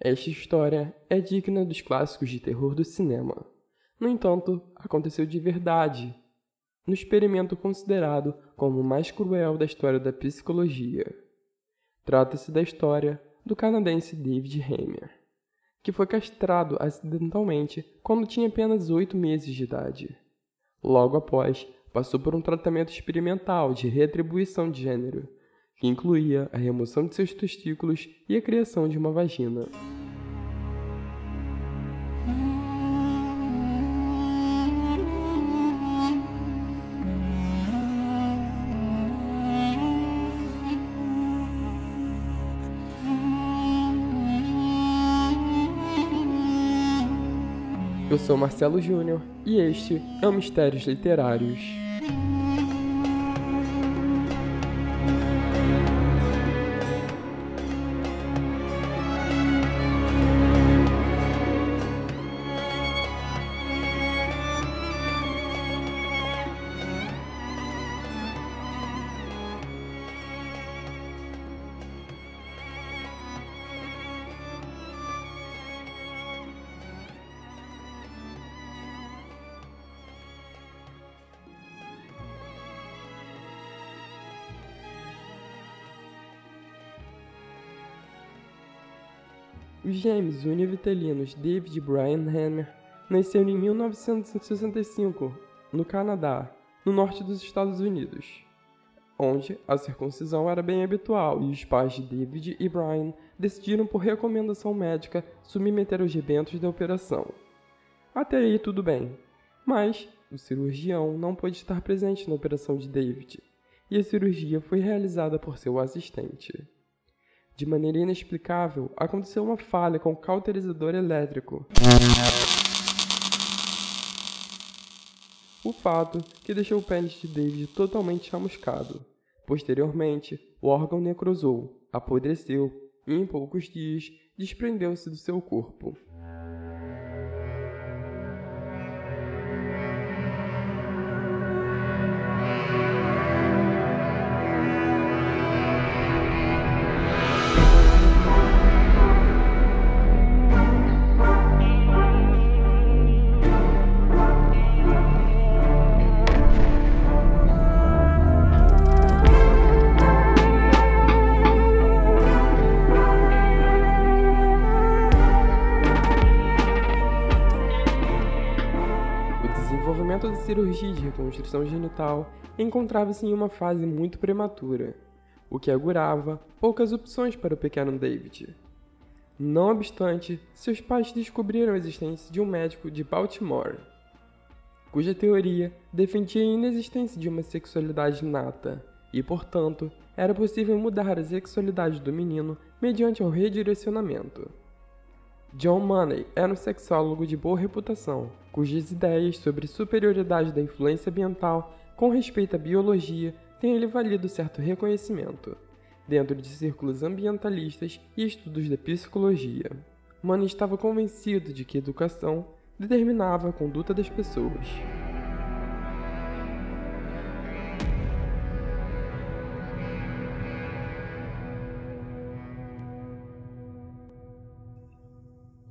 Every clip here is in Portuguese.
Esta história é digna dos clássicos de terror do cinema. No entanto, aconteceu de verdade, no experimento considerado como o mais cruel da história da psicologia. Trata-se da história do canadense David Hammer, que foi castrado acidentalmente quando tinha apenas oito meses de idade. Logo após, passou por um tratamento experimental de retribuição de gênero, que incluía a remoção de seus testículos e a criação de uma vagina. Eu sou Marcelo Júnior e este é o Mistérios Literários. Os gêmeos univitelinos David e Brian Hammer nasceram em 1965, no Canadá, no norte dos Estados Unidos, onde a circuncisão era bem habitual e os pais de David e Brian decidiram por recomendação médica submeter os rebentos da operação. Até aí tudo bem, mas o cirurgião não pôde estar presente na operação de David, e a cirurgia foi realizada por seu assistente. De maneira inexplicável, aconteceu uma falha com o cauterizador elétrico. O fato que deixou o pênis de David totalmente chamuscado. Posteriormente, o órgão necrosou, apodreceu e, em poucos dias, desprendeu-se do seu corpo. Cirurgia de reconstrução genital encontrava-se em uma fase muito prematura, o que augurava poucas opções para o pequeno David. Não obstante, seus pais descobriram a existência de um médico de Baltimore, cuja teoria defendia a inexistência de uma sexualidade inata e, portanto, era possível mudar a sexualidade do menino mediante o redirecionamento. John Money era um sexólogo de boa reputação, cujas ideias sobre superioridade da influência ambiental com respeito à biologia têm lhe valido certo reconhecimento, dentro de círculos ambientalistas e estudos da psicologia. Money estava convencido de que educação determinava a conduta das pessoas.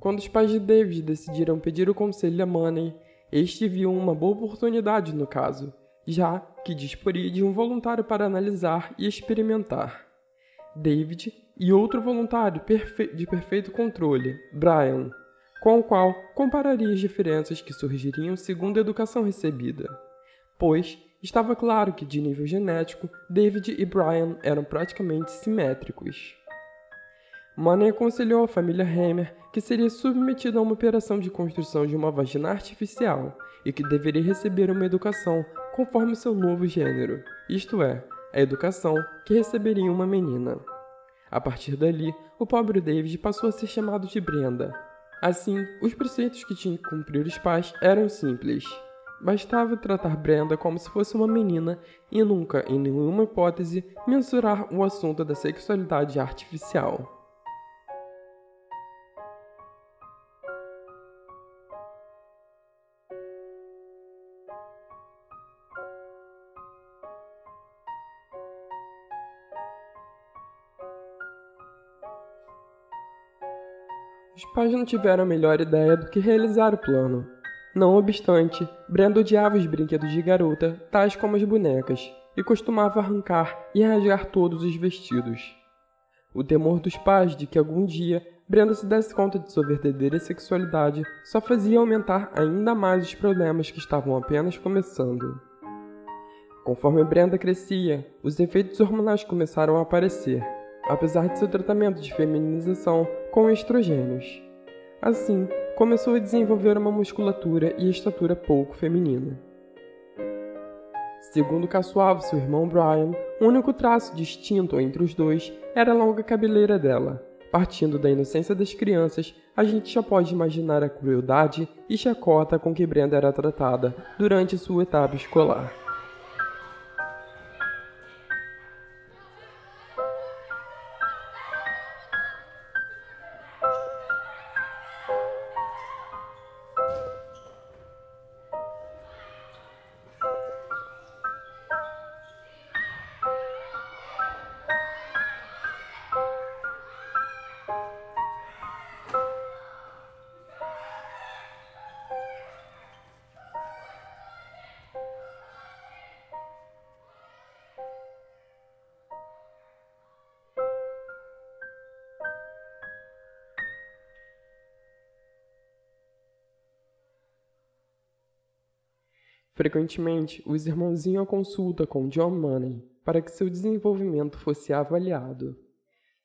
Quando os pais de David decidiram pedir o conselho a Money, este viu uma boa oportunidade no caso, já que disporia de um voluntário para analisar e experimentar. David e outro voluntário perfe de perfeito controle, Brian, com o qual compararia as diferenças que surgiriam segundo a educação recebida, pois estava claro que, de nível genético, David e Brian eram praticamente simétricos. Money aconselhou a família Hammer que seria submetida a uma operação de construção de uma vagina artificial e que deveria receber uma educação conforme seu novo gênero, isto é, a educação que receberia uma menina. A partir dali, o pobre David passou a ser chamado de Brenda. Assim, os preceitos que tinham que cumprir os pais eram simples. Bastava tratar Brenda como se fosse uma menina e nunca, em nenhuma hipótese, mensurar o assunto da sexualidade artificial. Os pais não tiveram a melhor ideia do que realizar o plano. Não obstante, Brenda odiava os brinquedos de garota, tais como as bonecas, e costumava arrancar e rasgar todos os vestidos. O temor dos pais de que algum dia Brenda se desse conta de sua verdadeira sexualidade só fazia aumentar ainda mais os problemas que estavam apenas começando. Conforme Brenda crescia, os efeitos hormonais começaram a aparecer, apesar de seu tratamento de feminização com estrogênios. Assim, começou a desenvolver uma musculatura e estatura pouco feminina. Segundo caçoava seu irmão Brian, o único traço distinto entre os dois era a longa cabeleira dela, Partindo da inocência das crianças, a gente já pode imaginar a crueldade e chacota com que Brenda era tratada durante sua etapa escolar. Frequentemente, os irmãos iam à consulta com John Money para que seu desenvolvimento fosse avaliado.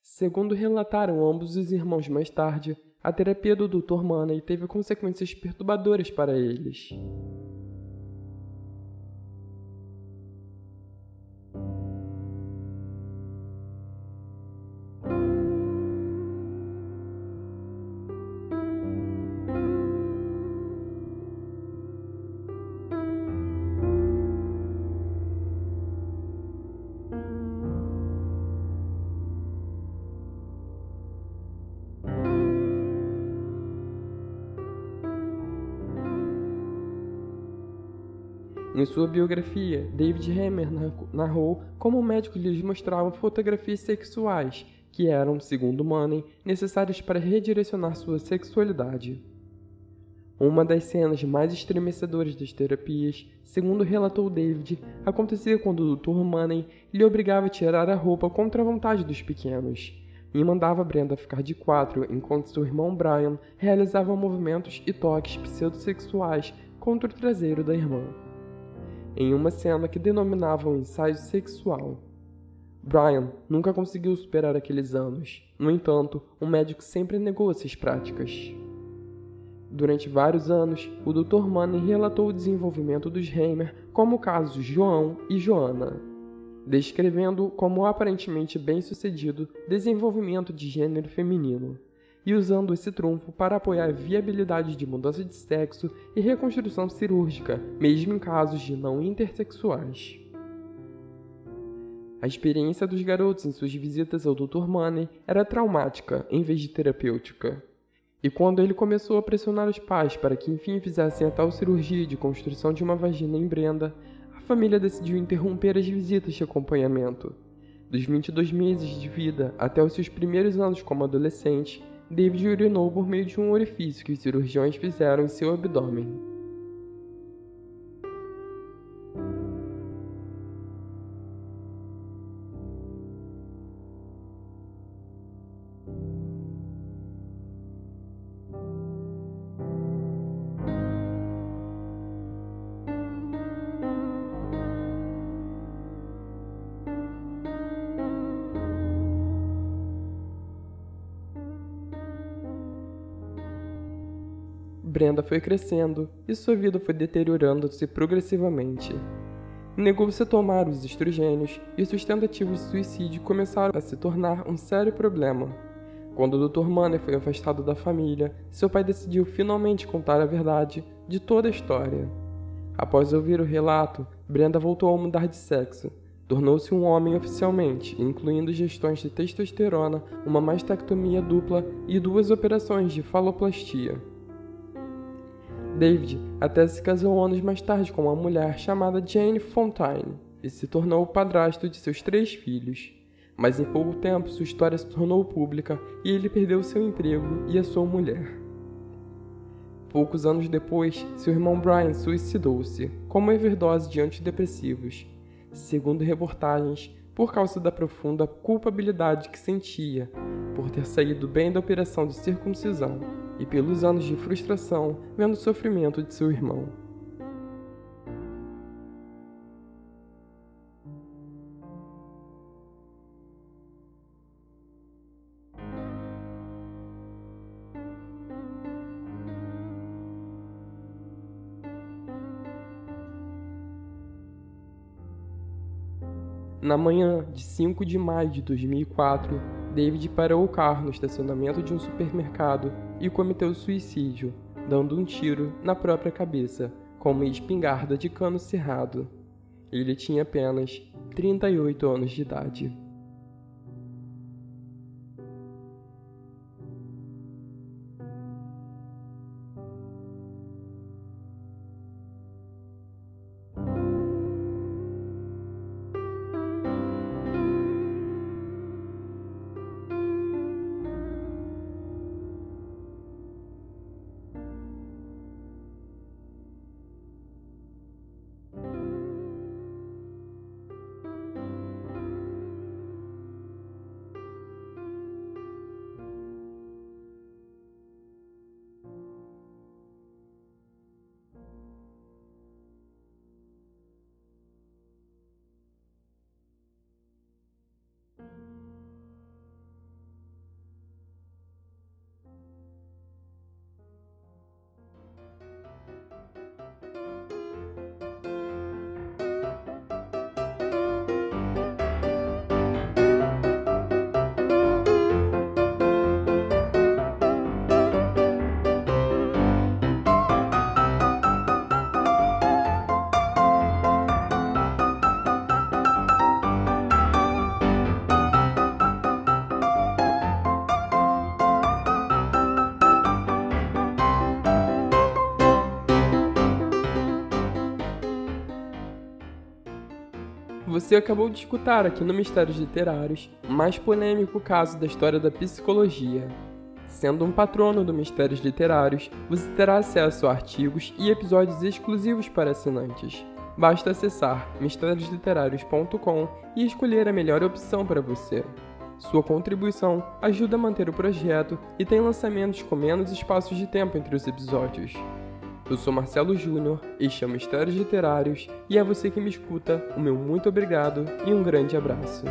Segundo relataram ambos os irmãos mais tarde, a terapia do Dr. Money teve consequências perturbadoras para eles. Em sua biografia, David Hammer narrou como o médico lhes mostrava fotografias sexuais que eram, segundo Money, necessárias para redirecionar sua sexualidade. Uma das cenas mais estremecedoras das terapias, segundo relatou David, acontecia quando o Dr. Money lhe obrigava a tirar a roupa contra a vontade dos pequenos e mandava Brenda ficar de quatro enquanto seu irmão Brian realizava movimentos e toques pseudossexuais contra o traseiro da irmã em uma cena que denominava um ensaio sexual. Brian nunca conseguiu superar aqueles anos. No entanto, o médico sempre negou essas práticas. Durante vários anos, o Dr. Manning relatou o desenvolvimento dos Heimer como casos João e Joana, descrevendo como aparentemente bem-sucedido desenvolvimento de gênero feminino e usando esse trunfo para apoiar a viabilidade de mudança de sexo e reconstrução cirúrgica, mesmo em casos de não intersexuais. A experiência dos garotos em suas visitas ao Dr. Money era traumática em vez de terapêutica. E quando ele começou a pressionar os pais para que enfim fizessem a tal cirurgia de construção de uma vagina em Brenda, a família decidiu interromper as visitas de acompanhamento. Dos 22 meses de vida até os seus primeiros anos como adolescente, David urinou por meio de um orifício que os cirurgiões fizeram em seu abdômen. Brenda foi crescendo e sua vida foi deteriorando-se progressivamente. Negou-se a tomar os estrogênios e suas tentativas de suicídio começaram a se tornar um sério problema. Quando o Dr. Manner foi afastado da família, seu pai decidiu finalmente contar a verdade de toda a história. Após ouvir o relato, Brenda voltou a mudar de sexo. Tornou-se um homem oficialmente, incluindo gestões de testosterona, uma mastectomia dupla e duas operações de faloplastia. David até se casou anos mais tarde com uma mulher chamada Jane Fontaine e se tornou o padrasto de seus três filhos. mas em pouco tempo sua história se tornou pública e ele perdeu seu emprego e a sua mulher. Poucos anos depois, seu irmão Brian suicidou-se com uma overdose de antidepressivos. Segundo reportagens, por causa da profunda culpabilidade que sentia por ter saído bem da operação de circuncisão e pelos anos de frustração vendo o sofrimento de seu irmão. Na manhã de 5 de maio de 2004, David parou o carro no estacionamento de um supermercado e cometeu suicídio, dando um tiro na própria cabeça com uma espingarda de cano cerrado. Ele tinha apenas 38 anos de idade. Você acabou de escutar aqui no Mistérios Literários mais polêmico caso da história da psicologia. Sendo um patrono do Mistérios Literários, você terá acesso a artigos e episódios exclusivos para assinantes. Basta acessar mistériosliterários.com e escolher a melhor opção para você. Sua contribuição ajuda a manter o projeto e tem lançamentos com menos espaços de tempo entre os episódios. Eu sou Marcelo Júnior, este é o Mistérios Literários e é você que me escuta, o meu muito obrigado e um grande abraço.